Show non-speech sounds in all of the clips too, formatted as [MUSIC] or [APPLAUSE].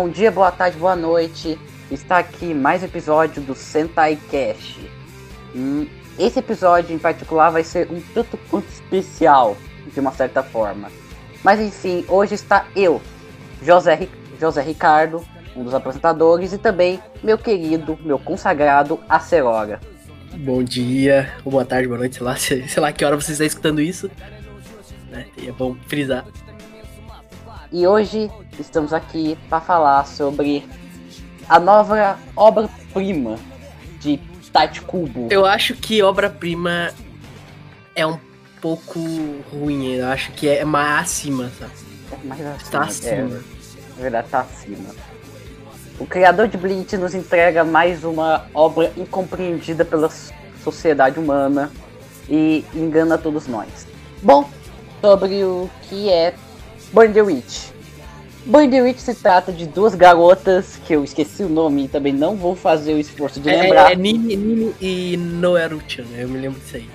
Bom dia, boa tarde, boa noite. Está aqui mais um episódio do Sentai Cash. Hum, esse episódio em particular vai ser um tanto quanto especial, de uma certa forma. Mas enfim, hoje está eu, José, José Ricardo, um dos apresentadores, e também meu querido, meu consagrado Acerora. Bom dia, boa tarde, boa noite, sei lá, [LAUGHS] sei lá que hora você está escutando isso. Né? É bom frisar. E hoje estamos aqui para falar sobre a nova obra-prima de Tati Kubo. Eu acho que obra-prima é um pouco ruim, eu acho que é mais acima, sabe? É mais acima, Tá acima. É, na verdade, tá acima. O criador de Bleach nos entrega mais uma obra incompreendida pela sociedade humana e engana todos nós. Bom, sobre o que é Burn the Witch. Burn the Witch se trata de duas garotas, que eu esqueci o nome e também não vou fazer o esforço de É, lembrar. é Nini, Nini e Noeru-chan, eu me lembro disso aí.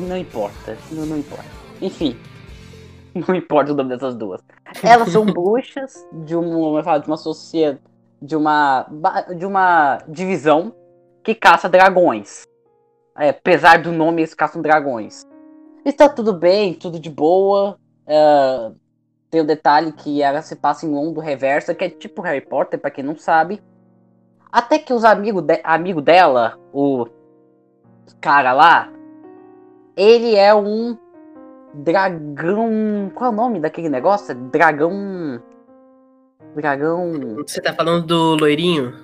Não importa, não, não importa. Enfim, [LAUGHS] não importa o nome dessas duas. Elas são [LAUGHS] bruxas de uma, falo, de uma sociedade, de uma, de uma divisão que caça dragões. É, apesar do nome, eles caçam dragões. Está tudo bem, tudo de boa. É, tem o detalhe que ela se passa em Londo Reversa, que é tipo Harry Potter, pra quem não sabe. Até que os amigos de, amigo dela, o cara lá, ele é um dragão. Qual é o nome daquele negócio? É Dragão. Dragão. Você tá falando do loirinho,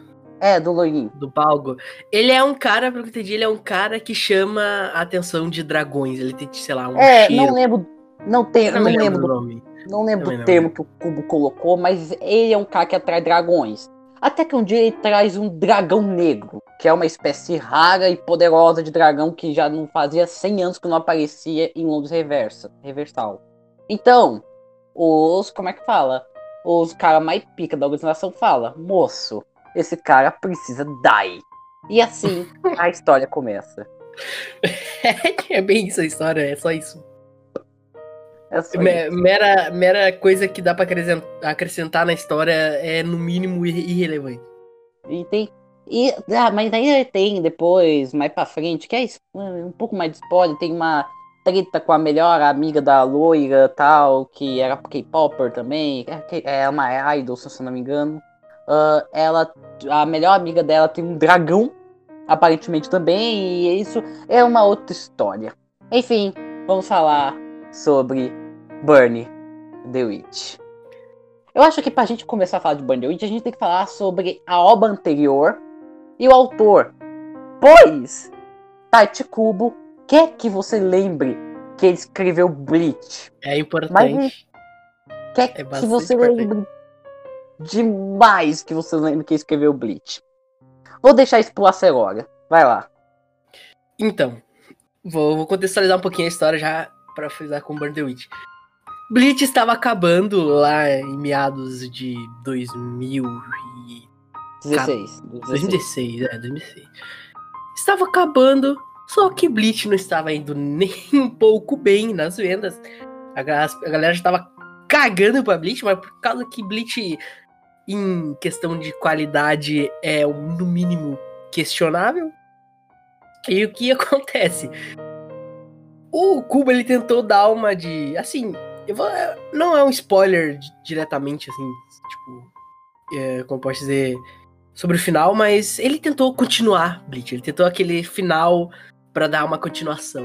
É, do loirinho. do Balgo? Ele é um cara, pelo que eu entendi, ele é um cara que chama a atenção de dragões. Ele tem, sei lá, um É, cheiro. não lembro. Não, tem, não me lembro do. Não lembro Também do não termo que o Cubo colocou, mas ele é um cara que atrai dragões. Até que um dia ele traz um dragão negro, que é uma espécie rara e poderosa de dragão que já não fazia 100 anos que não aparecia em Londres Reversa, Reversal. Então, os. Como é que fala? Os caras mais pica da organização fala: Moço, esse cara precisa die. E assim [LAUGHS] a história começa. [LAUGHS] é bem isso a história, é só isso. É. Mera, mera coisa que dá pra acrescent- acrescentar na história é, no mínimo, irre- irrelevante. E tem. E, ah, mas aí tem depois, mais pra frente, que é um pouco mais de spoiler, tem uma treta com a melhor amiga da loira tal, que era K-Popper também, é que- é uma idol, se eu não me engano. Ah, ela, a melhor amiga dela tem um dragão, aparentemente também, e isso é uma outra história. Enfim, vamos falar sobre Burnie the Witch. Eu acho que pra gente começar a falar de Burn the Witch, a gente tem que falar sobre a obra anterior e o autor. Pois, Taichi Kubo quer que você lembre que ele escreveu Bleach. É importante. Quer É que bastante você importante. lembre demais que você lembre que ele escreveu Bleach. Vou deixar isso pro agora. Vai lá. Então, vou, vou contextualizar um pouquinho a história já pra frisar com Burn the Witch. Bleach estava acabando lá em meados de 2000 e 16. 2016, é, 2016. Estava acabando, só que Bleach não estava indo nem [LAUGHS] um pouco bem nas vendas. A, ga- a galera já estava cagando pra Bleach, mas por causa que Bleach, em questão de qualidade, é no mínimo questionável. E o que [LAUGHS] acontece? O Kubo ele tentou dar uma de. Assim, vou- não é um spoiler di- diretamente, assim, tipo. é, como posso dizer sobre o final, mas ele tentou continuar Bleach. Ele tentou aquele final pra dar uma continuação.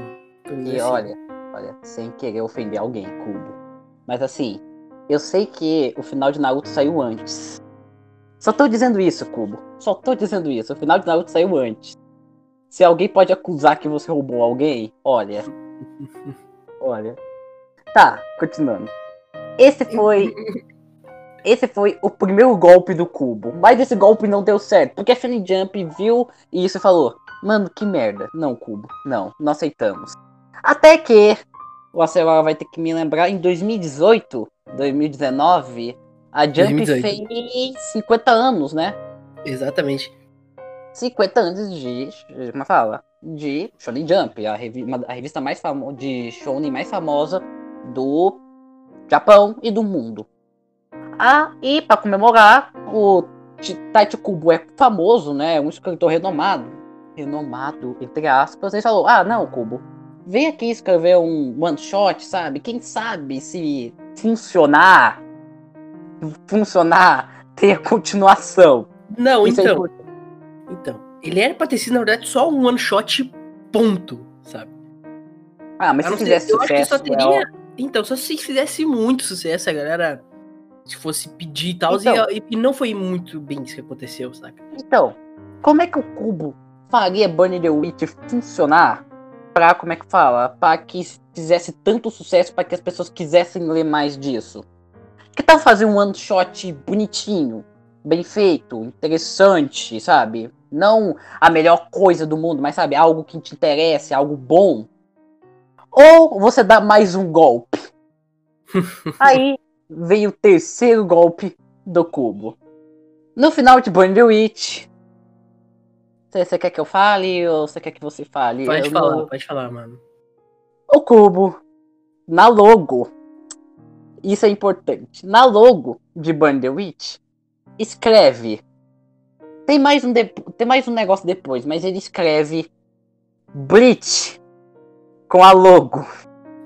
E assim. olha, olha, sem querer ofender alguém, Kubo. Mas assim, eu sei que o final de Naruto saiu antes. Só tô dizendo isso, Kubo. Só tô dizendo isso. O final de Naruto saiu antes. Se alguém pode acusar que você roubou alguém, olha. [LAUGHS] olha. Tá, continuando. Esse foi. [LAUGHS] Esse foi o primeiro golpe do Cubo. Mas esse golpe não deu certo. Porque a Shonen Jump viu isso e falou: Mano, que merda. Não, Cubo. Não, não aceitamos. Até que o Acelora vai ter que me lembrar em 2018, 2019, a Jump 2018. fez 50 anos, né? Exatamente. 50 anos de. Como fala? De Shonen Jump, a, revi- a revista mais famosa de Shonen mais famosa do Japão e do mundo. Ah, e para comemorar, o Taichi Kubo é famoso, né? Um escritor renomado. Renomado, entre aspas. Ele falou: Ah, não, Kubo, vem aqui escrever um one shot, sabe? Quem sabe se funcionar, funcionar, ter continuação. Não, Isso é então. É então, ele era pra ter sido, na verdade, só um one shot, ponto, sabe? Ah, mas se fizesse sucesso. Eu acho que só teria. É... Então, só se fizesse muito sucesso, a galera se fosse pedir e tal, então, e, e, não foi muito bem isso que aconteceu, saca? Então, como é que o cubo faria Burning the Witch funcionar pra, como é que fala, pra que fizesse tanto sucesso para que as pessoas quisessem ler mais disso? Que tal fazer um one shot bonitinho, bem feito, interessante, sabe? Não a melhor coisa do mundo, mas sabe, algo que te interesse, algo bom. Ou você dá mais um golpe. [LAUGHS] Aí veio o terceiro golpe do cubo. No final de Burn the Witch. Você quer que eu fale ou você quer que você fale? Pode eu falar, não... pode falar, mano. O cubo, na logo, isso é importante. Na logo de Burn the Witch, escreve. Tem mais um, de... tem mais um negócio depois, mas ele escreve Bleach com a logo.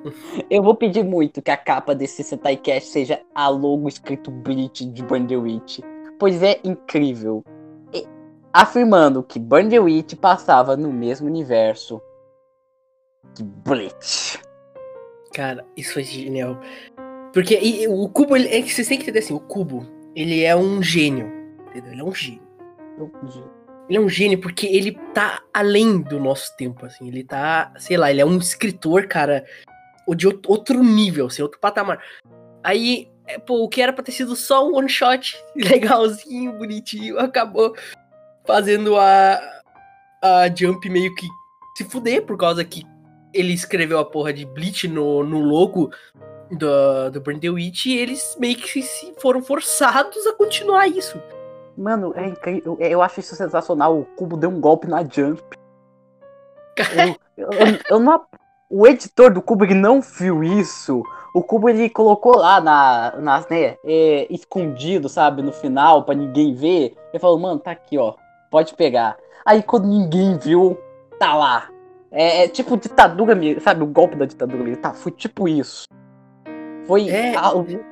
[LAUGHS] Eu vou pedir muito que a capa desse Sentai Cast seja a logo escrito Bleach de Burn the Witch, pois é incrível. E, afirmando que Burn the Witch passava no mesmo universo que Bleach. Cara, isso foi genial. Porque e, o cubo, ele, é que vocês têm que entender assim, o cubo, ele é um gênio. Entendeu? Ele é um gênio. Ele é um gênio porque ele tá além do nosso tempo, assim. Ele tá, sei lá, ele é um escritor, cara, de outro nível, assim, outro patamar. Aí, é, pô, o que era pra ter sido só um one shot [LAUGHS] legalzinho, bonitinho, acabou fazendo a, a Jump meio que se fuder, por causa que ele escreveu a porra de Bleach no, no logo do, do Burn the Witch e eles meio que se foram forçados a continuar isso. Mano, é incrível. Eu, eu acho isso sensacional. O Cubo deu um golpe na Jump. eu, eu, eu, não, o editor do Cubo ele não viu isso. O Cubo ele colocou lá na, nas, né, é, escondido, sabe, no final para ninguém ver. Ele falou, mano, tá aqui, ó, pode pegar. Aí quando ninguém viu, tá lá. É, é tipo ditadura, sabe, o golpe da ditadura Tá, foi tipo isso. Foi é. algo.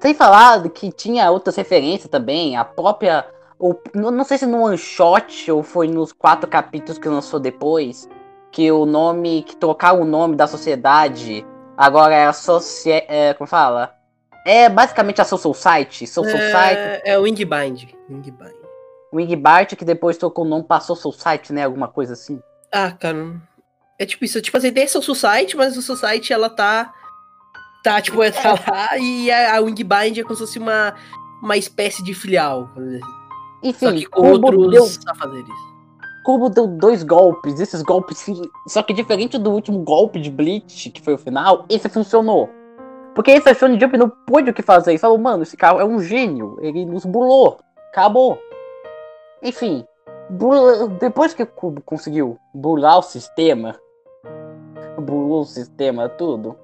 Sem falar que tinha outras referências também, a própria. Ou, não sei se no one shot ou foi nos quatro capítulos que lançou depois que o nome, que trocar o nome da sociedade agora é a Socie... É, como fala? É basicamente a Social Site. Social é, Site. É o Wingbind. Wingbind. Wingbart que depois trocou o nome pra Social Site, né? Alguma coisa assim. Ah, cara. É tipo isso, tipo, a ideia é Social Site, mas a Social Site ela tá. Tá, tipo, é, tá lá e a, a Wingbind é como se fosse uma, uma espécie de filial. Enfim, Só que com outros deu... afazeres. Kubo deu dois golpes, esses golpes. Só que diferente do último golpe de Bleach, que foi o final, esse funcionou. Porque esse Shonen Jump não pôde o que fazer. E falou, mano, esse cara é um gênio. Ele nos burlou. Acabou. Enfim, burla... depois que o Kubo conseguiu burlar o sistema, burlou o sistema, tudo,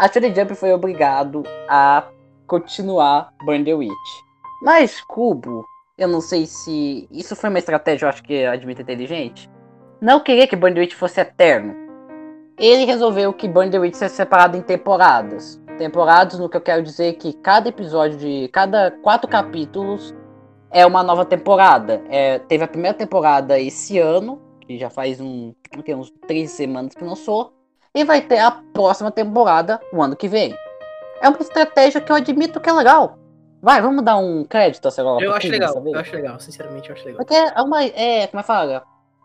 a Shonen Jump foi obrigado a continuar Burn the Witch. Mas Kubo eu não sei se. Isso foi uma estratégia, eu acho que admito inteligente. Não queria que Burn the Witch fosse eterno. Ele resolveu que Burn the Witch seja separado em temporadas. Temporadas, no que eu quero dizer que cada episódio de. Cada quatro capítulos é uma nova temporada. É, teve a primeira temporada esse ano, que já faz um, uns três semanas que lançou. E vai ter a próxima temporada o ano que vem. É uma estratégia que eu admito que é legal. Vai, vamos dar um crédito a Segola. Eu acho legal, eu acho legal, sinceramente eu acho legal. Porque é uma. É, como é que fala?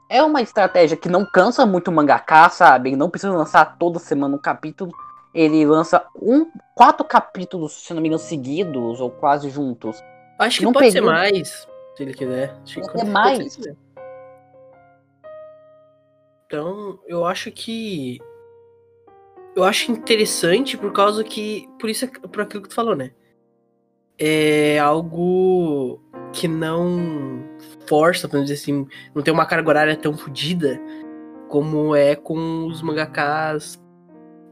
É uma estratégia que não cansa muito o mangaká, sabe? Ele não precisa lançar toda semana um capítulo. Ele lança um, quatro capítulos, se não me engano, seguidos ou quase juntos. Acho que não pode período... ser mais, se ele quiser. Acho que é mais. Então, eu acho que. Eu acho interessante por causa que. Por isso, por aquilo que tu falou, né? é algo que não força, vamos dizer assim, não tem uma carga horária tão fodida como é com os mangakas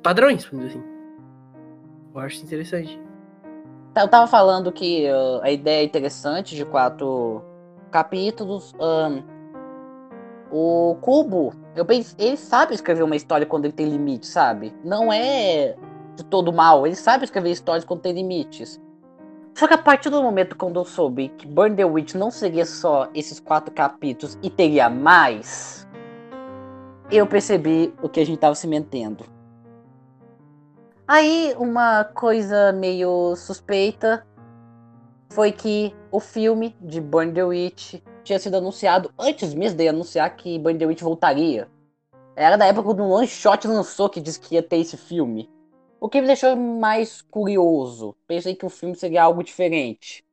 padrões, vamos dizer assim. Eu acho interessante. Eu tava falando que uh, a ideia é interessante de quatro capítulos. Um, o Cubo, eu penso, ele sabe escrever uma história quando ele tem limite, sabe? Não é de todo mal, ele sabe escrever histórias quando tem limites. Só que a partir do momento quando eu soube que Burn the Witch não seria só esses quatro capítulos e teria mais, eu percebi o que a gente tava se metendo. Aí, uma coisa meio suspeita foi que o filme de Burn the Witch tinha sido anunciado antes mesmo de anunciar que Witch voltaria. Era da época quando o One Shot lançou que disse que ia ter esse filme. O que me deixou mais curioso. Pensei que o filme seria algo diferente.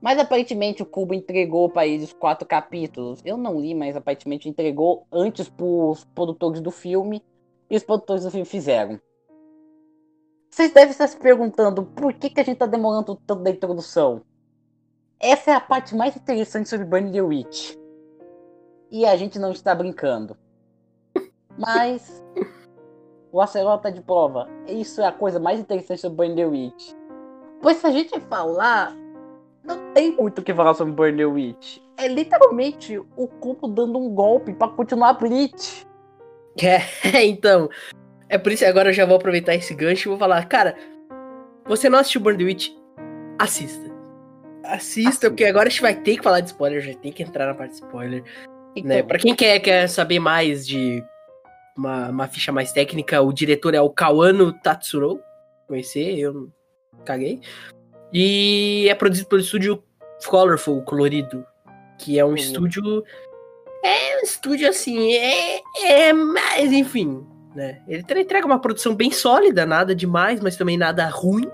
Mas aparentemente o Kubo entregou para eles quatro capítulos. Eu não li, mas aparentemente entregou antes para os produtores do filme. E os produtores do filme fizeram. Vocês devem estar se perguntando por que, que a gente está demorando tanto da introdução. Essa é a parte mais interessante sobre Burn the Witch. E a gente não está brincando. [LAUGHS] Mas o Acerol tá de prova. Isso é a coisa mais interessante sobre Burn the Witch. Pois se a gente falar, não tem muito o que falar sobre Burn the Witch. É literalmente o cubo dando um golpe para continuar Bleach. É, [LAUGHS] então. É por isso que agora eu já vou aproveitar esse gancho e vou falar, cara, você não assistiu Burn the Witch? Assista. Assista, porque agora a gente vai ter que falar de spoiler, já tem que entrar na parte de spoiler. Então, né? Pra quem quer, quer saber mais de uma, uma ficha mais técnica, o diretor é o Kawano Tatsuro. Conhecer, eu caguei. E é produzido pelo estúdio Colorful, Colorido. Que é um estúdio. É um estúdio assim, é, é. Mas enfim, né? Ele entrega uma produção bem sólida, nada demais, mas também nada ruim.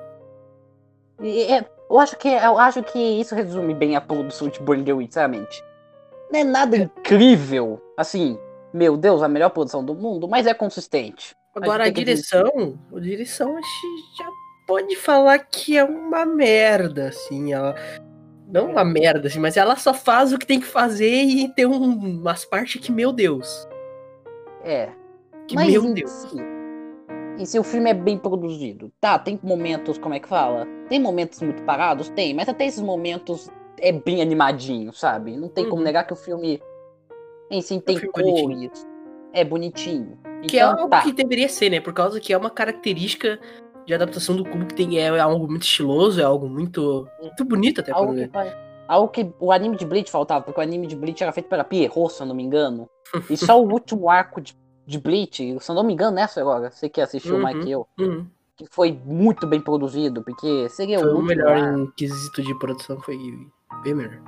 É, eu acho que eu acho que isso resume bem a produção de Burn the Witch, sinceramente. Não é nada incrível, assim, meu Deus, a melhor produção do mundo, mas é consistente. Agora a, a direção, a direção a gente já pode falar que é uma merda, assim, ela não uma merda, assim, mas ela só faz o que tem que fazer e tem um, umas partes que, meu Deus. É. Que, mas meu Deus. Si, e se o filme é bem produzido? Tá, tem momentos, como é que fala? Tem momentos muito parados? Tem, mas até esses momentos é bem animadinho, sabe? Não tem uhum. como negar que o filme em si tem cores. Bonitinho. É bonitinho. Que é então, é algo tá. que deveria ser, né? Por causa que é uma característica de adaptação do cubo que tem é, algo muito estiloso, é algo muito, muito bonito até algo que, algo que o anime de Bleach faltava, porque o anime de Bleach era feito pela Pierrot, se eu não me engano. e só o último arco de de Bleach, se eu não me engano, nessa agora, você que assistiu uhum, mais que eu, uhum. que foi muito bem produzido, porque seria foi o, melhor em quesito de produção, foi bem melhor.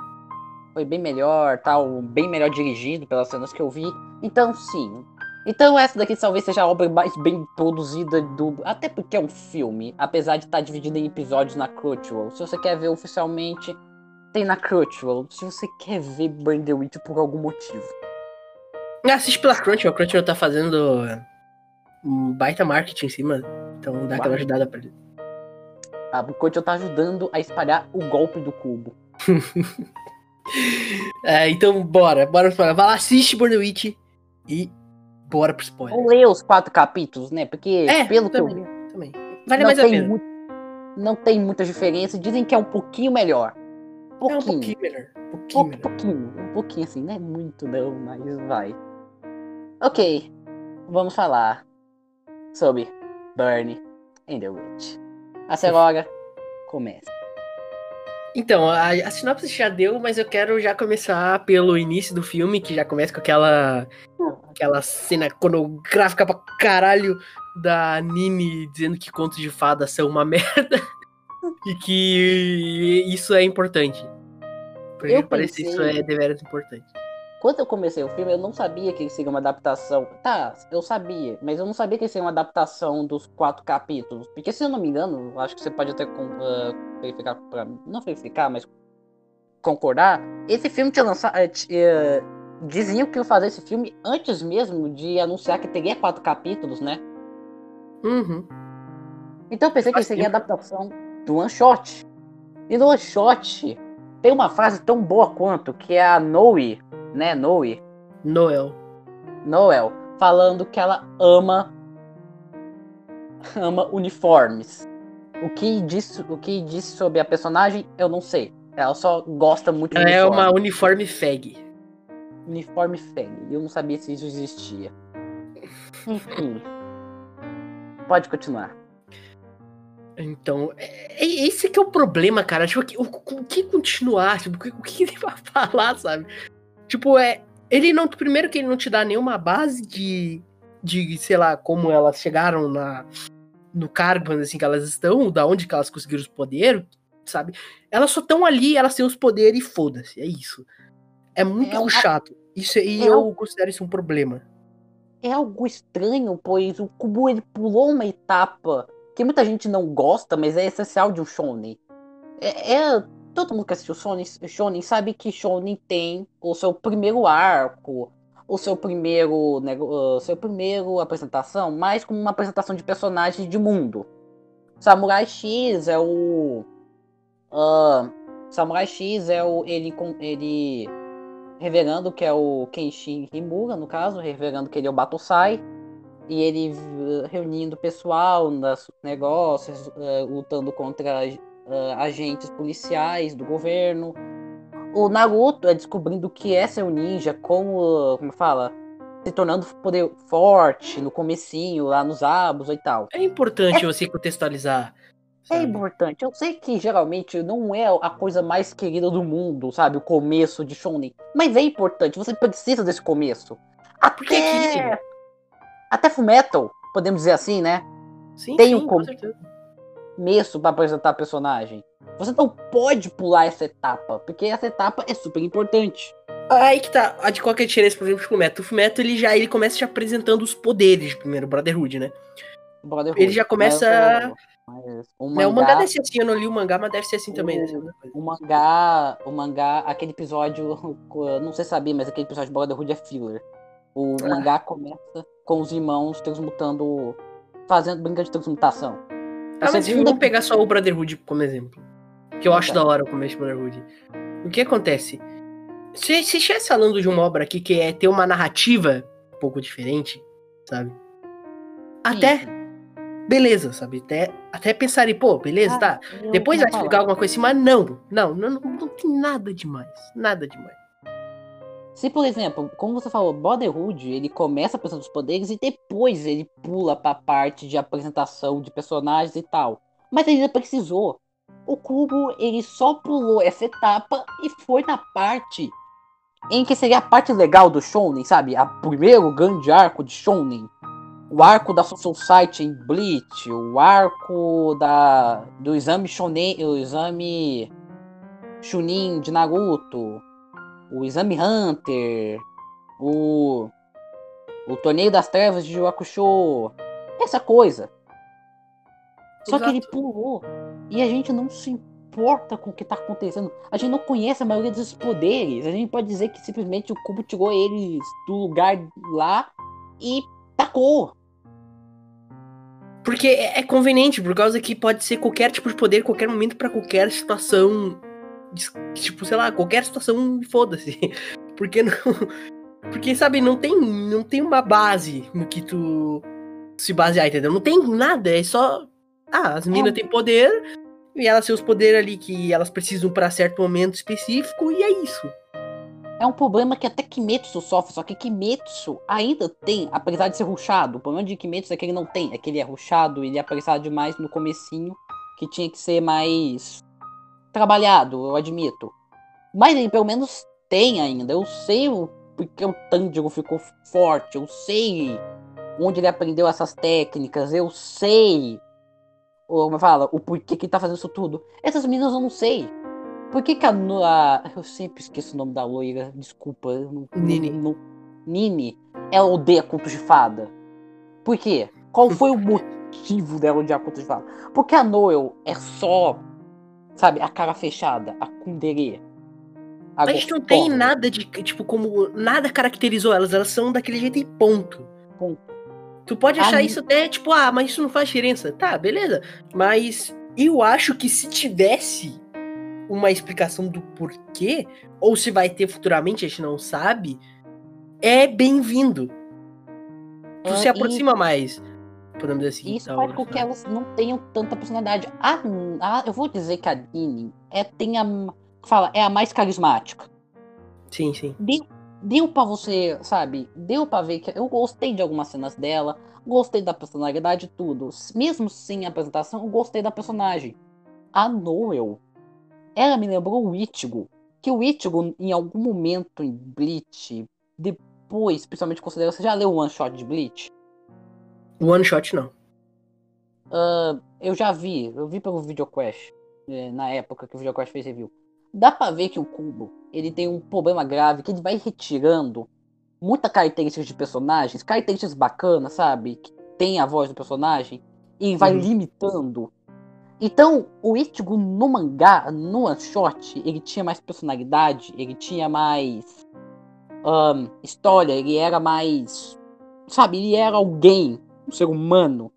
Foi bem melhor, tal, bem melhor dirigido pelas cenas que eu vi. Então, sim. Então essa daqui talvez seja a obra mais bem produzida do. Até porque é um filme, apesar de estar dividido em episódios na Crunchyroll. Se você quer ver oficialmente, tem na Crunchyroll. Se você quer ver Witch por algum motivo Assiste pela Crunchyroll, a Crunchyroll tá fazendo um baita marketing em cima, então dá aquela ajudada pra ele. A Crunchyroll tá ajudando a espalhar o golpe do cubo. [LAUGHS] é, então bora, bora pro spoiler. Vai lá, assiste the Witch e bora pro spoiler. Vou ler os quatro capítulos, né? Porque é, pelo também, que eu. Também. Vale mais a pena. Muito, não tem muita diferença. Dizem que é um pouquinho melhor. Pouquinho. É um pouquinho melhor. Pouquinho, Pou, melhor. pouquinho, um pouquinho assim, não é muito não, mas vai. Ok, vamos falar sobre Burn in the Witch. A Celora começa. Então, a, a, sinopse já deu, mas eu quero já começar pelo início do filme, que já começa com aquela aquela cena coreográfica pra caralho da Nini dizendo que contos de fadas são uma [LAUGHS] merda e que isso é importante. Pra eu pensei... isso é deveras importante. Quando eu comecei o filme, eu não sabia que seria uma adaptação. Tá, eu sabia, mas eu não sabia que seria uma adaptação dos quatro capítulos. Porque, se eu não me engano, acho que você pode até uh, verificar pra Não verificar, mas concordar. Esse filme tinha lançado. Uh, diziam que iam fazer esse filme antes mesmo de anunciar que teria quatro capítulos, né? Uhum. Então eu pensei que seria a adaptação do One Shot. E no One Shot tem uma frase tão boa quanto, que é a Noe né, Noe. Noel. Noel, falando que ela ama ama uniformes. O que disse, o que disse sobre a personagem, eu não sei. Ela só gosta muito de Ela é uniforme. uma uniforme fag. Uniforme fag. Eu não sabia se isso existia. Enfim. Pode continuar. Então, é, é- esse que é o problema, cara. Tipo, o, o- o que continuar? Tipo, o que, o que tem pra [LAUGHS] falar, sabe? Tipo, é. Ele não. Primeiro que ele não te dá nenhuma base de. De, sei lá, como elas chegaram na. No cargo, assim, que elas estão, da onde que elas conseguiram os poderes, sabe? Elas só estão ali, elas têm os poderes e foda-se. É isso. É muito É chato. Isso, e é eu considero isso um problema. É algo estranho, pois o Kubo ele pulou uma etapa que muita gente não gosta, mas é essencial de um shonen. É, é- todo mundo que assistiu shonen, shonen sabe que shonen tem o seu primeiro arco, o seu primeiro, nego- uh, seu primeiro apresentação, mais como uma apresentação de personagens de mundo. Samurai X é o ah, Samurai X é o ele com ele revelando que é o Kenshin Himura, no caso, revelando que ele é o Batosai, e ele uh, reunindo o pessoal nos negócios, uh, lutando contra uh, agentes policiais do governo. O Naruto é descobrindo o que é ser um ninja, como, como fala, se tornando poder forte no comecinho, lá nos abos e tal. É importante você contextualizar. É sabe? importante. Eu sei que geralmente não é a coisa mais querida do mundo, sabe? O começo de Shonen. Mas é importante. Você precisa desse começo. Até, é que- até Fullmetal, podemos dizer assim, né? Sim, Tem sim, um com com- certeza. Começo pra apresentar personagem. Você não pode pular essa etapa, porque essa etapa é super importante. Aí que tá, a de qual que é a diferença, por exemplo, do Fullmetal? O Fullmetal, ele já ele começa te apresentando os poderes de primeiro, Brotherhood, né? Brotherhood. Ele já começa- Mas, mas o Né, O mangá mangá, deve ser assim, eu não li o mangá, mas deve ser assim também. né? O mangá, o mangá, aquele episódio, [LAUGHS] não sei saber, mas aquele episódio de Brotherhood é filler. O Ah. mangá começa com os irmãos transmutando, fazendo brincando de transmutação. Ah, mas vamos pegar só o Brotherhood como exemplo. Que eu acho Tá. da hora o começo do Brotherhood. O que acontece? Se estivesse falando de uma obra aqui que é ter uma narrativa um pouco diferente, sabe? Até, Sim. beleza, sabe? Até, até pensaria, pô, beleza, Ah, tá. Depois vai explicar alguma coisa assim, mas não, não, não, não, não tem nada demais. Nada demais. Se, por exemplo, como você falou, Brotherhood, ele começa apresentando os poderes e depois ele pula pra parte de apresentação de personagens e tal. Mas ele ainda precisou. O Kubo, ele só pulou essa etapa e foi na parte em que seria a parte legal do Shonen, sabe? A primeiro grande arco de Shonen. O arco da Society em Bleach, o arco da do exame Shonen, o exame Chunin de Naruto, o Exame Hunter, o o Torneio das Trevas de Yu Hakusho, essa coisa. Só que ele pulou e a gente não se importa com o que tá acontecendo. A gente não conhece a maioria dos poderes. A gente pode dizer que simplesmente o Kubo tirou eles do lugar lá e tacou. Porque é é conveniente, por causa que pode ser qualquer tipo de poder, qualquer momento, pra qualquer situação. Tipo, sei lá, qualquer situação, foda-se. [LAUGHS] Porque não. [LAUGHS] Porque, sabe, não tem, não tem uma base no que tu se basear, entendeu? Não tem nada, é só. Ah, as minas têm poder e elas têm os poderes ali que elas precisam pra certo momento específico e é isso. É um problema que até Kimetsu sofre, só que Kimetsu ainda tem, apesar de ser ruxado. O problema de Kimetsu é que ele não tem, é que ele é ruxado, ele é apressado demais no comecinho, que tinha que ser mais trabalhado, eu admito. Mas ele pelo menos tem ainda. Eu sei o porque o Tanjiro ficou forte, eu sei onde ele aprendeu essas técnicas, eu sei o, como fala, o porquê que ele tá fazendo isso tudo. Essas meninas eu não sei. Por que, que a, a- Eu sempre esqueço o nome da loira, desculpa. não- Nini. não- não- Nini, ela odeia contos de fada. Por quê? Qual foi o motivo dela odiar contos de fada? Porque a Noel é só, sabe, a cara fechada, a kundere. A gente não tem nada de, tipo, como. Nada caracterizou elas, elas são daquele jeito e ponto. Ponto. Tu pode achar A isso até, tipo, ah, mas isso não faz diferença. Tá, beleza. Mas eu acho que se tivesse uma explicação do porquê, ou se vai ter futuramente, a gente não sabe, é bem-vindo. Tu É, se e- aproxima mais. Podemos dizer assim. Isso faz com que elas não tenham tanta personalidade. A, a, eu vou dizer que a Dini é, tem a. Fala, é a mais carismática. Sim, sim. Deu, deu pra você, sabe? Deu pra ver que eu gostei de algumas cenas dela. Gostei da personalidade tudo. Mesmo sem apresentação, eu gostei da personagem. A Noel, ela me lembrou o Ichigo. Que o Ichigo, em algum momento em Bleach, depois, principalmente considerando. Você já leu o One Shot de Bleach? One Shot não. Uh, eu já vi, eu vi pelo VideoQuest, é, na época que o VideoQuest fez review. Dá pra ver que o Kubo, ele tem um problema grave, que ele vai retirando muita características de personagens, características bacanas, sabe? Que tem a voz do personagem, e vai uhum. limitando. Então, o Ichigo no mangá, no one shot, ele tinha mais personalidade, ele tinha mais um, história, ele era mais. Sabe, ele era alguém, um ser humano.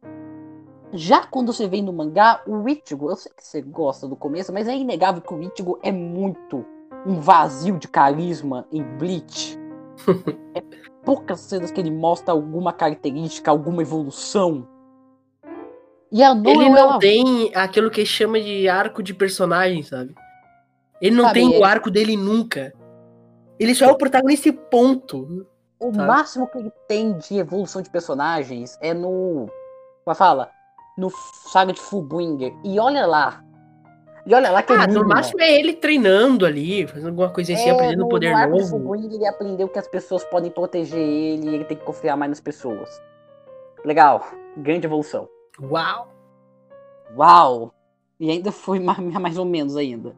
Já quando você vem no mangá, o Ichigo, eu sei que você gosta do começo, mas é inegável que o Ichigo é muito um vazio de carisma em Bleach. [LAUGHS] é poucas cenas que ele mostra alguma característica, alguma evolução. E a Noel, ele não ela... tem aquilo que chama de arco de personagem, sabe? Ele não sabe, tem é... o arco dele nunca. Ele só é o protagonista e ponto. O sabe? máximo que ele tem de evolução de personagens é no. Como é fala? No Saga de Fullbringer. E olha lá. E olha lá que ah, no máximo é ele treinando ali, fazendo alguma coisinha assim, é, aprendendo no, poder no novo. Fullbringer, ele aprendeu que as pessoas podem proteger ele e ele tem que confiar mais nas pessoas. Legal. Grande evolução. Uau! Uau! E ainda foi mais, [LAUGHS] mais ou menos ainda.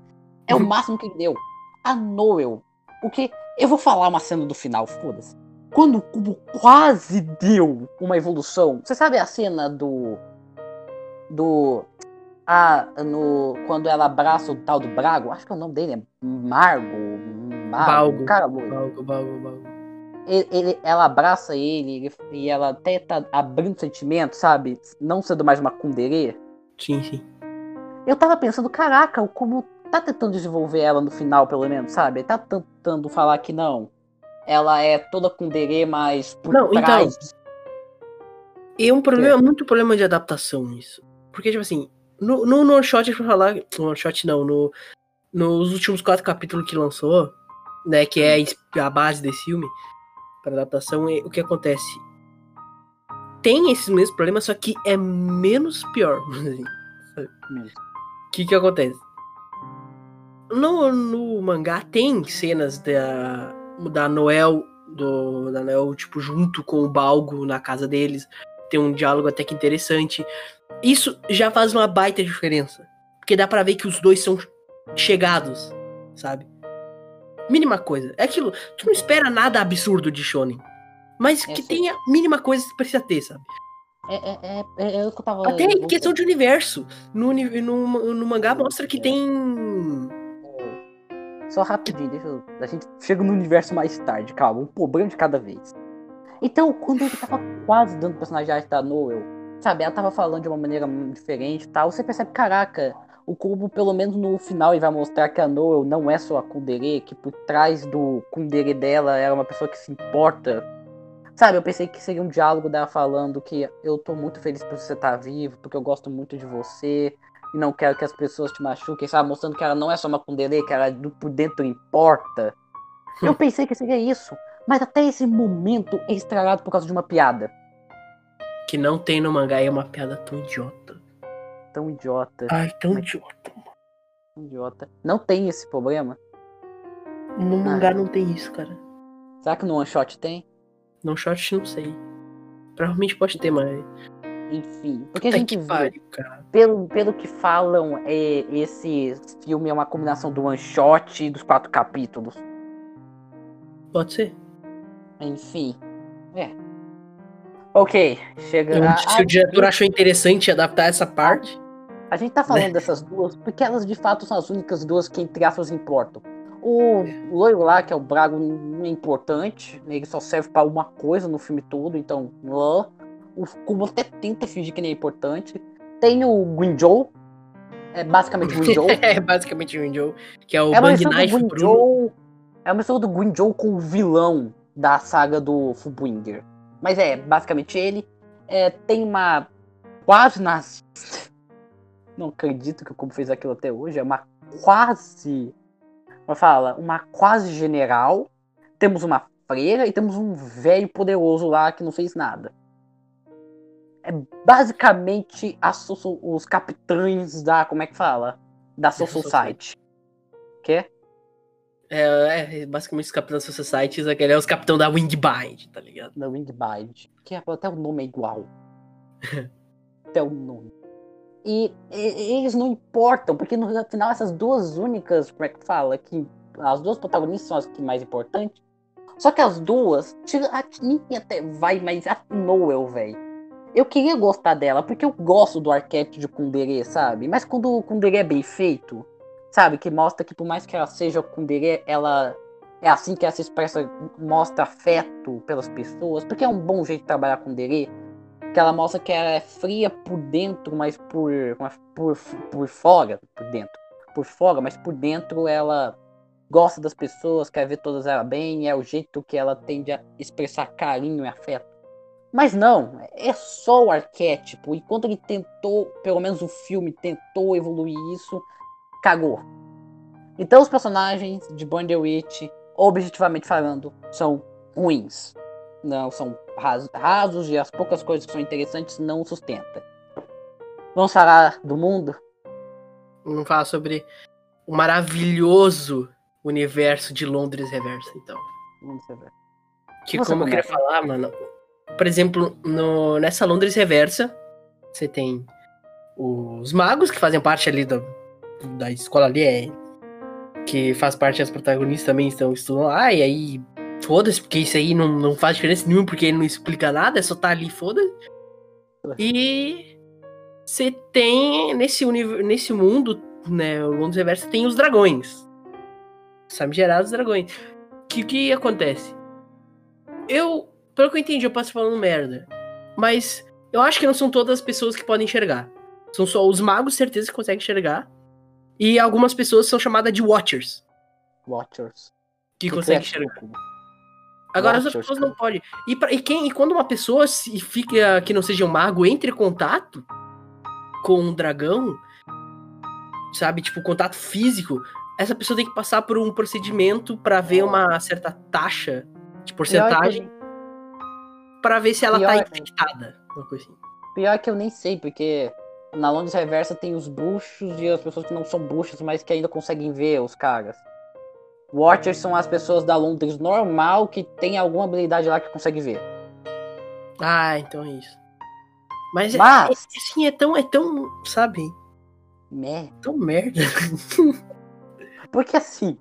É o [LAUGHS] máximo que ele deu. A Noel. O que. Eu vou falar uma cena do final, foda-se. Quando o cubo quase deu uma evolução. Você sabe a cena do. Do. Ah, no. Quando ela abraça o tal do Brago, acho que o nome dele é Margo. Margo Balgo. Cara Balgo, Balgo, Balgo. Ele, ele, ela abraça ele, ele, e ela até tá abrindo sentimento, sabe? Não sendo mais uma kundere. Sim, sim. Eu tava pensando, caraca, o Kubo tá tentando desenvolver ela no final, pelo menos, sabe? Ele tá tentando falar que não. Ela é toda kundere, mas por não, então, trás. Então, é um problema, é. muito problema de adaptação isso. Porque, tipo assim, no, no, no shot pra falar. No one shot não, no, nos últimos quatro capítulos que lançou, né? Que é a base desse filme, para adaptação, é, o que acontece? Tem esses mesmos problemas, só que é menos pior. [LAUGHS] O que que acontece? No, no mangá tem cenas da, da Noel, do, da Noel, tipo, junto com o Balgo na casa deles. Tem um diálogo até que interessante. Isso já faz uma baita diferença. Porque dá para ver que os dois são chegados, sabe? Mínima coisa. É aquilo. Tu não espera nada absurdo de Shonen. Mas é que tenha mínima coisa que precisa ter, sabe? É, é, é, é, é o que eu tava. Até em questão de universo. No, no, no mangá mostra que tem. Só rapidinho, deixa eu. A gente chega no universo mais tarde, calma, um problema de cada vez. Então, quando ele tava quase dando personagem da Noel, sabe, ela tava falando de uma maneira diferente e tal, você percebe, caraca, o Kubo, pelo menos no final, ele vai mostrar que a Noel não é só a Kundere, que por trás do Kundere dela era uma pessoa que se importa. Sabe, eu pensei que seria um diálogo dela falando que eu tô muito feliz por você estar vivo, porque eu gosto muito de você, e não quero que as pessoas te machuquem, sabe? Mostrando que ela não é só uma Kundere, que ela por dentro importa. Eu pensei que seria isso, mas até esse momento é estragado por causa de uma piada. Que não tem no mangá e é uma piada tão idiota tão idiota. Ai, tão mas... idiota. Idiota. Não tem esse problema? No mangá ah. não tem isso, cara. Será que no One Shot tem? No One Shot não sei. Provavelmente pode ter, mas. Enfim, porque a gente pariu, pelo, pelo que falam, é, esse filme é uma combinação do one shot e dos quatro capítulos. Pode ser. Enfim. É. Ok, chega. Eu, se o diretor achou interessante adaptar essa parte. A gente tá falando né? dessas duas porque elas de fato são as únicas duas que, entre aspas, importam. O loiro lá, que é o Brago, não é importante. Ele só serve para uma coisa no filme todo, então. Lá. O Kubo até tenta fingir que nem é importante. Tem o Guinjou. É basicamente [LAUGHS] o Guinjou. é basicamente o Guinjou. Que é o é Bang Knife Guinjou, É uma mistura do Guinjou com o vilão da saga do Fullbringer. Mas é, basicamente ele. é, tem uma quase nazista. [LAUGHS] Não acredito que o Cubo fez aquilo até hoje. É uma quase. Como fala? Uma quase general. Temos uma freira e temos um velho poderoso lá que não fez nada. É basicamente os capitães da. Como é que fala? Da Soul Society. Que? É, é, basicamente os capitães da Society, aquele é os capitão da Wingbind, tá ligado? Da Wingbind. Que é, até o nome é igual. [LAUGHS] até o nome. E, e, eles não importam, porque no final essas duas únicas, como é que fala? Que as duas protagonistas são as que mais importantes. Só que as duas, a Nick até vai, mas a Noel, velho. Eu queria gostar dela, porque eu gosto do arquétipo de Kundere, sabe? Mas quando o Kundere é bem feito, sabe? Que mostra que por mais que ela seja Kundere, ela é assim que ela se expressa, mostra afeto pelas pessoas, porque é um bom jeito de trabalhar Derê, que ela mostra que ela é fria por dentro, mas por, por, por fora, por dentro, por fora, mas por dentro ela gosta das pessoas, quer ver todas elas bem, é o jeito que ela tende a expressar carinho e afeto. Mas não, é só o arquétipo. Enquanto ele tentou, pelo menos o filme tentou evoluir isso, cagou. Então os personagens de Witch, objetivamente falando, são ruins. Não são rasos e as poucas coisas que são interessantes não sustenta. Vamos falar do mundo? Vamos falar sobre o maravilhoso universo de Londres Reversa, então. Londres Reversa. Que Você como começa? eu queria falar, mano. Por exemplo, no, nessa Londres Reversa, você tem os magos que fazem parte ali do, da escola ali é que faz parte das protagonistas também estão estudando lá, e aí foda-se, porque isso aí não, não faz diferença nenhuma, porque ele não explica nada, é só tá ali, foda-se. E você tem nesse, nesse mundo, né, o mundo reverso tem os dragões. Sabe gerar os dragões. Que que acontece? Eu, pelo que eu entendi, eu posso falando merda. Mas eu acho que não são todas as pessoas que podem enxergar. São só os magos, certeza, que conseguem enxergar. E algumas pessoas são chamadas de Watchers. Watchers. Que, que conseguem enxergar. Agora Watchers, as outras pessoas não podem. E, pra, e, quem, e quando uma pessoa se fica que não seja um mago entre em contato com um dragão, sabe, tipo, contato físico, essa pessoa tem que passar por um procedimento para ver uma certa taxa de porcentagem para ver se ela tá Pior... tá infectada. Uma coisa assim. Pior que eu nem sei, porque na Londres Reversa tem os bruxos e as pessoas que não são bruxos, mas que ainda conseguem ver os caras. Watchers são as pessoas da Londres normal que tem alguma habilidade lá que consegue ver. Ah, então é isso. Mas, mas... É, é, assim, é tão, é tão, sabe? Merda. Tão merda. [LAUGHS] Porque assim,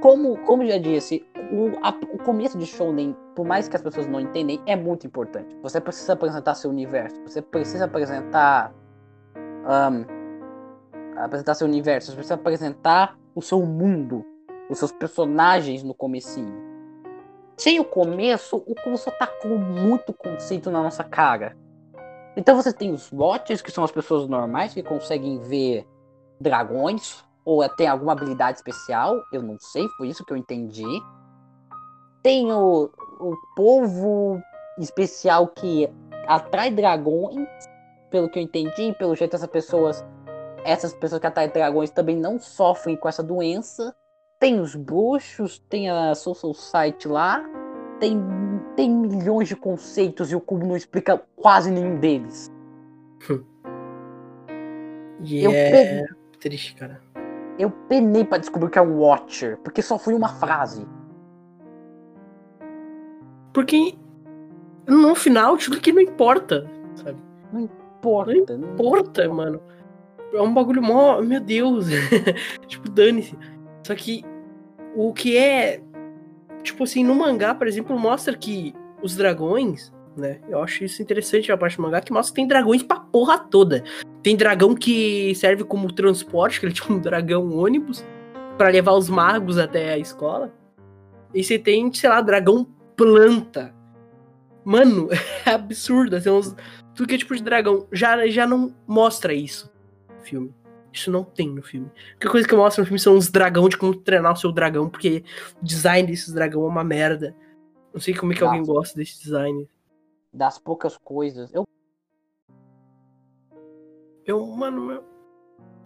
como, como já disse, o, a, o começo de Shonen, por mais que as pessoas não entendem, é muito importante. Você precisa apresentar seu universo, você precisa apresentar um, apresentar seu universo, você precisa apresentar o seu mundo, os seus personagens no comecinho. Sem o começo, o começo tá com muito conceito na nossa cara. Então você tem os Watchers, que são as pessoas normais que conseguem ver dragões, ou tem alguma habilidade especial, eu não sei, foi isso que eu entendi. Tem o, o povo especial que atrai dragões, pelo que eu entendi, pelo jeito essas pessoas, essas pessoas que atraem dragões também não sofrem com essa doença. Tem os bruxos, tem a Social Site lá, tem, tem milhões de conceitos e o cubo não explica quase nenhum deles. [LAUGHS] e eu é triste, cara. Eu penei para descobrir que é Watcher, porque só foi uma frase. Porque no final, tudo que não importa, sabe? Não importa importa. Não importa, mano. É um bagulho mó. Meu Deus. [LAUGHS] tipo, dane-se. Só que o que é. Tipo assim, no mangá, por exemplo, mostra que os dragões, né? Eu acho isso interessante a parte do mangá, que mostra que tem dragões pra porra toda. Tem dragão que serve como transporte, que é tipo um dragão ônibus, para levar os magos até a escola. E você tem, sei lá, dragão planta. Mano, [LAUGHS] é absurdo. Assim, uns, tudo que é tipo de dragão. Já, já não mostra isso no filme. Isso não tem no filme. A única coisa que mostra no filme são os dragão de como treinar o seu dragão, porque o design desses dragão é uma merda. Não sei como é que Nossa. alguém gosta desse design. das poucas coisas. Eu Eu, mano, eu,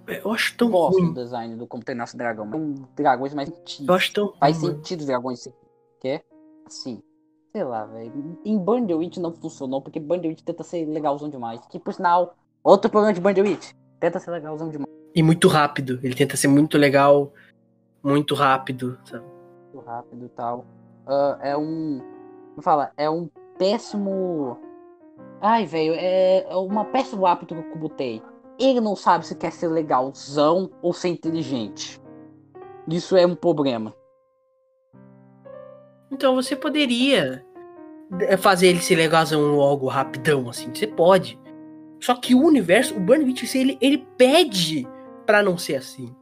eu acho tão gosto ruim. do design do Como Treinar Seu Dragão. mas dragões mais Eu sentido. acho tão Faz ruim. sentido os dragões quer? Assim. Sei lá, velho. Em Banderwitch não funcionou, porque Banderwitch tenta ser legalzão demais. Que por sinal, outro problema de Banderwitch. Tenta ser legalzão demais. E muito rápido. Ele tenta ser muito legal, muito rápido, sabe? muito rápido e tal. Ah, é um. Como fala? É um péssimo. Ai, velho, é é uma péssimo hábito que o Kubo tem. Ele não sabe se quer ser legalzão ou ser inteligente. Isso é um problema. Então você poderia eh, fazer ele ser legalzão logo, rapidão, assim. Você pode. Só que o universo, o Burn Witch, ele, ele pede pra não ser assim.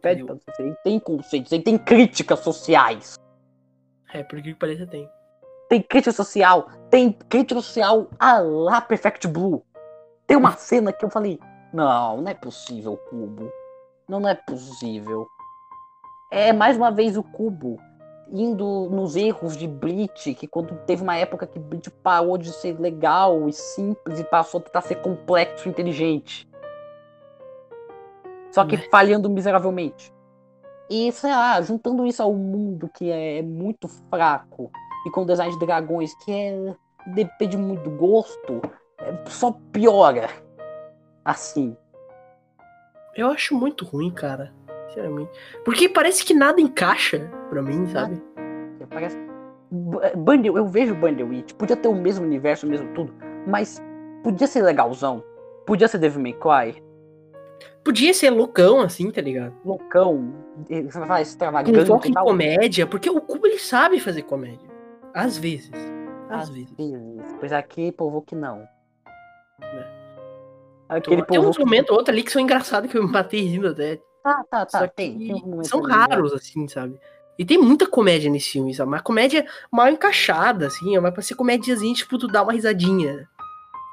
Pede pra você. Ele tem conceitos, ele tem críticas sociais. É, por que que pareça tem. Tem crítica social. Tem crítica social a lá Perfect Blue. Tem uma [LAUGHS] cena que eu falei: Não, não é possível, Cubo. Não, não é possível. É mais uma vez o Cubo indo nos erros de Bleach, que quando teve uma época que Bleach parou de ser legal e simples e passou a tentar ser complexo e inteligente. Só que Né? falhando miseravelmente. E, sei lá, juntando isso ao mundo que é muito fraco e com design de dragões que é depende muito do gosto, é, só piora. Assim. Eu acho muito ruim, cara. Sinceramente. Porque parece que nada encaixa pra mim, sabe? Parece. Bundle, eu vejo Bandelwitch, podia ter o mesmo universo, o mesmo tudo, mas podia ser legalzão. Podia ser Devil May Cry, Podia ser loucão, assim, tá ligado? loucão, você vai falar Com extravagante foco em comédia, porque o Cubo ele sabe fazer comédia. Às vezes. Às vezes. vezes. Pois aqui provou que não. Né. Aquele Tem povo uns momentos ou outro ali que são engraçados que eu me matei rindo até. Tá, tá, tá. Tem, tem são né? raros, assim, sabe? E tem muita comédia nesse filme, sabe? Mas comédia mal encaixada, assim, é mais pra ser comédiazinha, tipo, tu dá uma risadinha.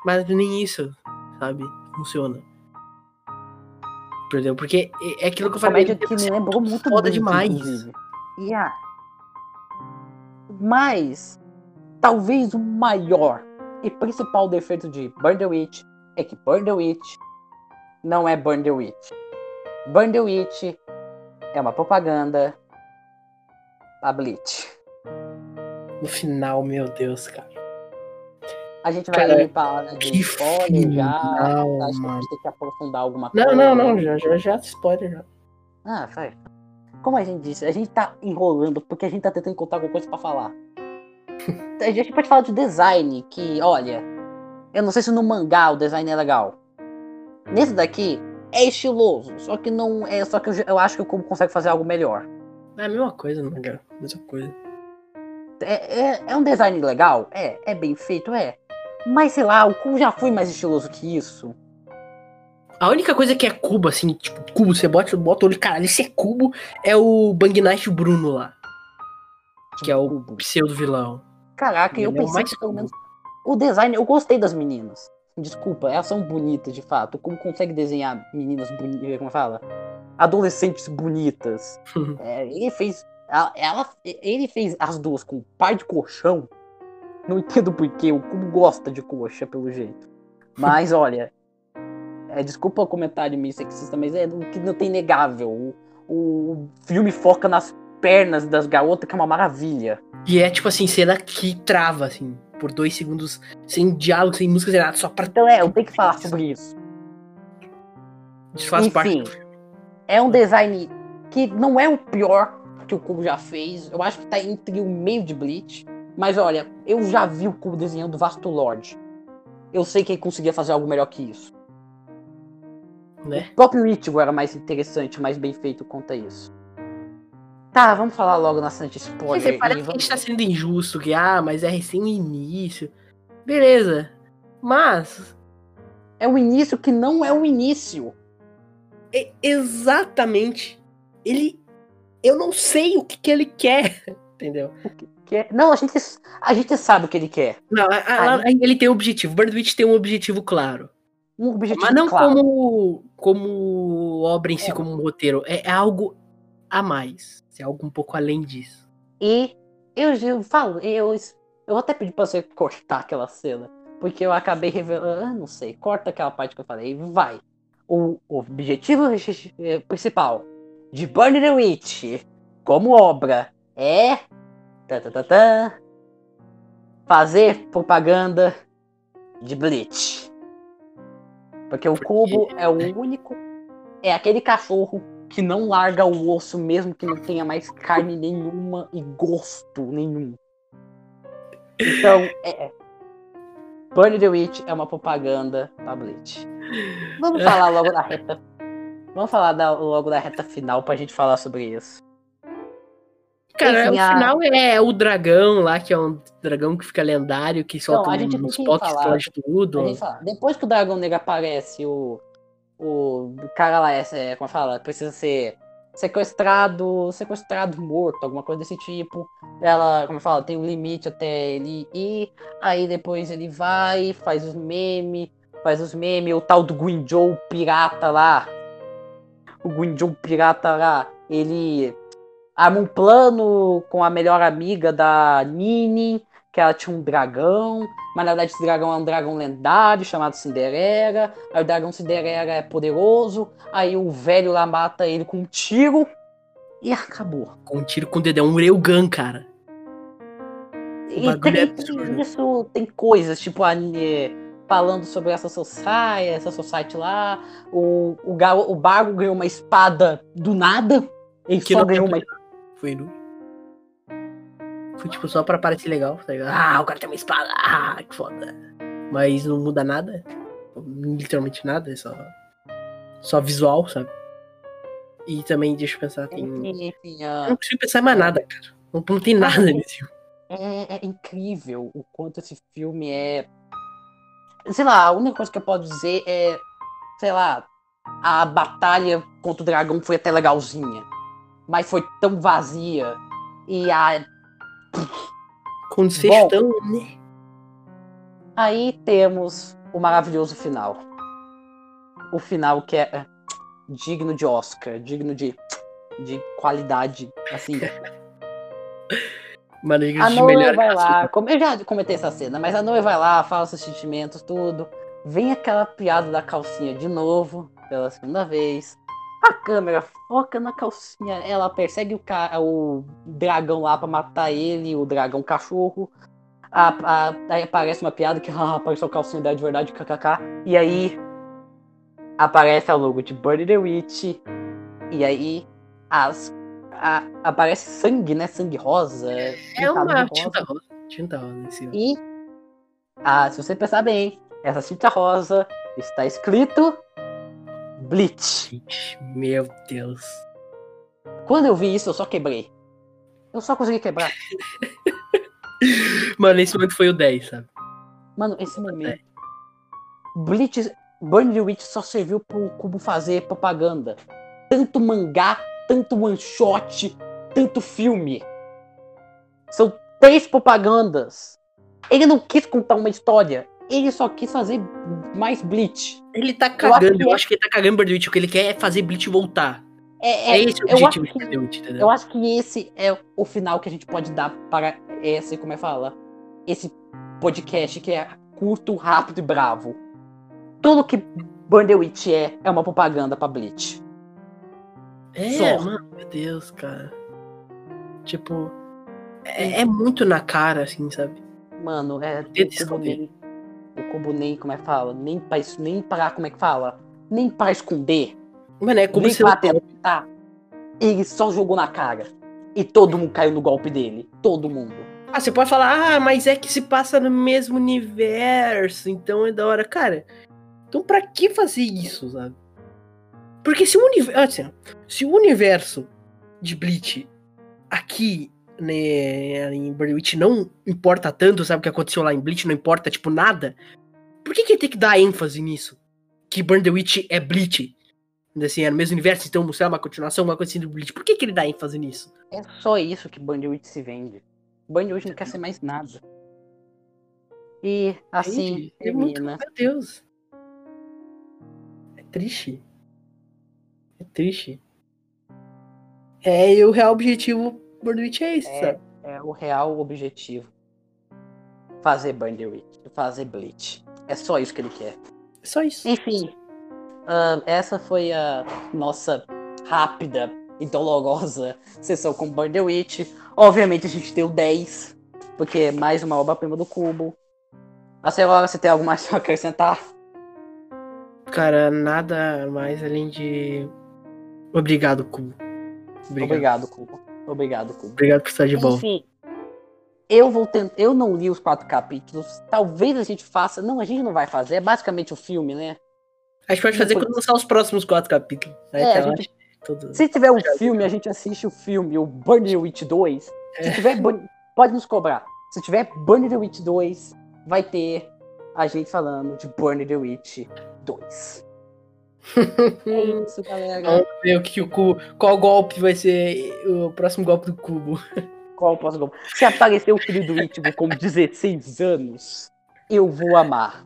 Mas nem isso, sabe? Funciona. Entendeu? Porque é é aquilo que eu falei. comédia que tenta me ser lembrou muito foda demais. inclusive. A... Mas, talvez o maior e principal defeito de Burn the Witch é que Burn the Witch não é Burn the Witch. Burn the Witch é uma propaganda da Bleach. No final, meu Deus, cara. A gente vai Cara, ir pra área de spoiler já. Acho que a gente tem que aprofundar alguma coisa. Não, não, não, já, já, já, spoiler já. Ah, vai. Como a gente disse, a gente tá enrolando porque a gente tá tentando encontrar alguma coisa pra falar. [LAUGHS] a gente pode falar de design, que, olha, eu não sei se no mangá o design é legal. Nesse daqui é estiloso, só que não é, só que eu, eu acho que o Kubo consegue fazer algo melhor. É a mesma coisa, não, cara. Mesma coisa. É, é, é um design legal? É, é bem feito, é. Mas sei lá, o Kubo já foi mais estiloso que isso. A única coisa que é cubo, assim, tipo, cubo, você bota, bota o olho, caralho, esse é cubo, é o Bang Knight Bruno lá. Que é o pseudo vilão. Caraca, eu é pensei mais que pelo cubo. menos. O design, eu gostei das meninas. Desculpa, elas são bonitas de fato. Como consegue desenhar meninas bonitas, como fala? Adolescentes bonitas. É, ele fez. Ela, ela- ele fez as duas com par de colchão. Não entendo porquê. O Cubo gosta de coxa, pelo jeito. Mas [LAUGHS] olha. é, desculpa o comentário meio sexista, mas é o que não tem negável. O, o filme foca nas pernas das garotas, que é uma maravilha. E é tipo assim, cena que trava, assim, por dois segundos, sem diálogo, sem música, sem nada, só pra. Então é, eu tenho que falar sobre isso. Isso faz parte Enfim. filme. É um design que não é o pior que o Cubo já fez. Eu acho que tá entre o meio de Bleach. Mas olha, eu já vi o Cubo desenhando Vasto Lord. Eu sei que ele conseguia fazer algo melhor que isso. Né? O próprio Ichigo era mais interessante, mais bem feito quanto a isso. Tá, vamos falar logo na Santa Quer Spoiler. parece que a vamos- gente tá sendo injusto, que, ah, mas é recém o início. Beleza. Mas, É o início que não é o início. é exatamente. Ele. Eu não sei o que, que ele quer. [LAUGHS] Entendeu? Que é- Não, a gente, a gente sabe o que ele quer. Não, a- a- a- ele tem um objetivo. Birdwitch tem um objetivo claro. Um objetivo Mas não claro. como, como obra em si, É. como um roteiro. É, é algo a mais. É algo um pouco além disso. E eu, eu falo, eu Eu vou até pedir pra você cortar aquela cena. Porque eu acabei revelando. Ah, não sei. Corta aquela parte que eu falei. Vai. O, o objetivo eh, principal de Burn the Witch como obra é. Tá, tá, tá, tá, fazer propaganda de Bleach. Porque o cubo é o único. É aquele cachorro que não larga o osso mesmo que não tenha mais carne nenhuma e gosto nenhum. Então, é. Burn the Witch é uma propaganda Bleach. Vamos falar logo da reta. Vamos falar da, logo da reta final pra gente falar sobre isso. Cara, Enfim, o a... final é o dragão lá, que é um dragão que fica lendário, que solta então, uns potes de tudo. Depois que o dragão negro aparece, o, o cara lá, é, é, como fala, precisa ser sequestrado, sequestrado morto, alguma coisa desse tipo. Ela, como fala, tem um limite até ele ir, aí depois ele vai, faz os memes, faz os memes, o tal do Guinjou pirata lá. O Guinjou pirata lá, ele arma um plano com a melhor amiga da Nini, que ela tinha um dragão, mas na verdade esse dragão é um dragão lendário chamado Cinderela. Aí o dragão Cinderela é poderoso, aí o velho lá mata ele com um tiro e acabou. Com um tiro com o dedão, um Reugan, cara. E tem, é isso tem coisas, tipo a falando sobre essa society, essa society lá. O, o, o Bago ganhou uma espada do nada. Ele que só ganhou uma foi inútil. Foi tipo só pra parecer legal, tá ligado? Ah, o cara tem uma espada, ah, que foda. Mas não muda nada. Literalmente nada, é só. Só visual, sabe? E também, deixa eu pensar, tem. Eu não consigo pensar em mais nada, cara. Não, não tem nada nesse filme. É, é, incrível o quanto esse filme é. Sei lá, a única coisa que eu posso dizer é. Sei lá, a batalha contra o dragão foi até legalzinha mas foi tão vazia. E a. Com né? Aí temos o maravilhoso final. O final que é digno de Oscar, digno de, de qualidade, assim. [LAUGHS] Mano, a noiva vai lá, como, eu já comentei essa cena, mas a noiva vai lá, fala seus sentimentos, tudo. Vem aquela piada da calcinha de novo, pela segunda vez. A câmera foca na calcinha, ela persegue o, ca... o dragão lá pra matar ele, o dragão cachorro. A, a, aí aparece uma piada que [LAUGHS] ah, apareceu a calcinha dela de verdade, kkk. E aí aparece a logo de Bird the Witch. E aí as, a, aparece sangue, né? Sangue rosa. É uma tinta rosa. Tinta rosa em cima. E ah, se você pensar bem, essa tinta rosa está escrito Bleach. Meu Deus. Quando eu vi isso, eu só quebrei. Eu só consegui quebrar. [LAUGHS] Mano, esse momento foi o 10, sabe? Mano, esse momento. Bleach. Burn the Witch só serviu pro Cubo fazer propaganda. Tanto mangá, tanto one shot, tanto filme. São três propagandas. Ele não quis contar uma história. Ele só quis fazer mais Bleach. Ele tá cagando, eu acho que, eu acho que ele tá cagando Bird O que ele quer é fazer Bleach voltar. É, é, é esse o objetivo de Bird entendeu? Eu acho que esse é o final que a gente pode dar para esse, como é que fala? Esse podcast que é curto, rápido e bravo. Tudo que Burn Witch é, é uma propaganda pra Bleach. É, Só. mano, meu Deus, cara. Tipo, é, é, muito na cara, assim, sabe? Mano, é. Tudo o combo nem, como é que fala? Nem pra, nem pra, como é que fala? Nem pra esconder. Mano, é como nem se pra tentar. Ele só jogou na cara. E todo mundo caiu no golpe dele. Todo mundo. Ah, você pode falar, ah, mas é que se passa no mesmo universo, então é da hora. Cara, então pra que fazer isso, sabe? Porque se o universo. Assim, se o universo de Bleach aqui né, em Witch não importa tanto, sabe o que aconteceu lá em Bleach, não importa, tipo, nada. Por que, que ele tem que dar ênfase nisso? Que Burn the Witch é Bleach. Assim, é no mesmo universo, então, sei lá, uma continuação, uma coisa assim do Bleach. Por que, que ele dá ênfase nisso? É só isso que Burn the Witch se vende. Burn the Witch não quer ser mais nada. E assim, é muito, meu Deus. É triste. É triste. É, e o real objetivo Witch é esse, é, sabe? É o real objetivo. fazer Burn the Witch, fazer Bleach. É só isso que ele quer. Só isso. Enfim, ah, essa foi a nossa rápida e dolorosa sessão com Burn the Witch. Obviamente a gente deu 10, porque é mais uma obra-prima do Cubo. A senhora, você tem algo mais pra acrescentar? Cara, nada mais além de. Obrigado, Cubo. Obrigado. Obrigado, Cubo. Obrigado, Cubo. Obrigado por estar de volta. Enfim, eu vou tentar. Eu não li os quatro capítulos. Talvez a gente faça. Não, a gente não vai fazer. É basicamente o filme, né? A gente pode fazer quando lançar os próximos quatro capítulos. Aí É, lá, gente- tudo- Se tiver um filme, a gente assiste o filme, o Burn the Witch 2. Se tiver. Burn- Pode nos cobrar. Se tiver Burn the Witch 2, vai ter a gente falando de Burn the Witch 2. É isso, galera. Vamos ver o que o cubo. Qual golpe vai ser o próximo golpe do cubo. Qual o próximo golpe? Se aparecer o filho do Ichigo com 16 anos, eu vou amar.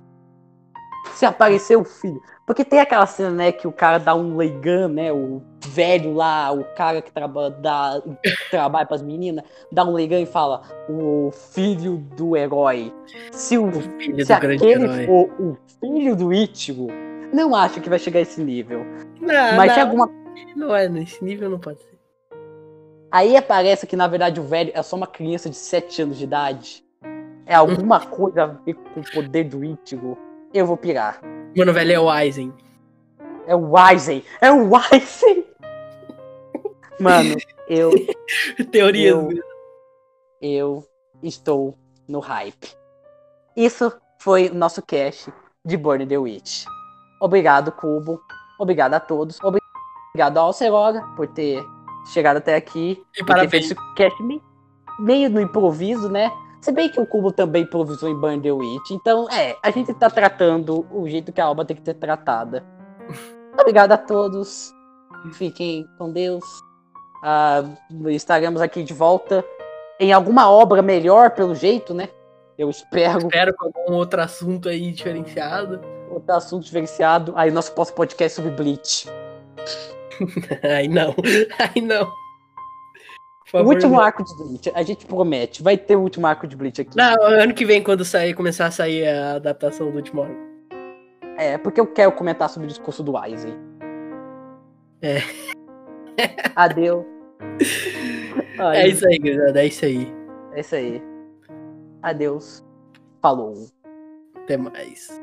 Se aparecer o filho. Porque tem aquela cena, né, que o cara dá um Leigan, né? O velho lá, o cara que traba, dá, trabalha pras meninas, dá um Leigan e fala: O filho do herói. Se, o, O filho se aquele herói. for o filho do Ichigo, não acho que vai chegar a esse nível. Não, Mas não, se alguma não é, nesse nível não pode ser. Aí aparece que, na verdade, o velho é só uma criança de 7 anos de idade. É alguma coisa a ver com o poder do Ichigo. Eu vou pirar. Mano, velho, é o Aizen. É o Aizen! É o Aizen! [LAUGHS] Mano, eu, [LAUGHS] Teorias. Eu- eu estou no hype. Isso foi o nosso cast de Burn the Witch. Obrigado, Cubo. Obrigado a todos. Obrigado ao Alcerora por ter chegado até aqui. E parabéns. esse cast meio no improviso, né? Se bem que o Cubo também improvisou em Witch. Então, é, a gente tá tratando o jeito que a obra tem que ser tratada. [LAUGHS] Obrigado a todos. Fiquem com Deus. Ah, estaremos aqui de volta em alguma obra melhor, pelo jeito, né? Eu espero. Espero com algum outro assunto aí diferenciado. Outro assunto diferenciado. Aí, nosso próximo podcast sobre Bleach. [LAUGHS] Ai, não. Ai, não. Por O favor, último não. arco de Bleach. A gente promete. Vai ter o último arco de Bleach aqui. Não, ano que vem, quando sair, começar a sair a adaptação do último arco. É, porque eu quero comentar sobre o discurso do Aizen. É. [LAUGHS] Adeus. Ai, É isso aí, gurizada. É isso aí. É isso aí. Adeus. Falou. Até mais.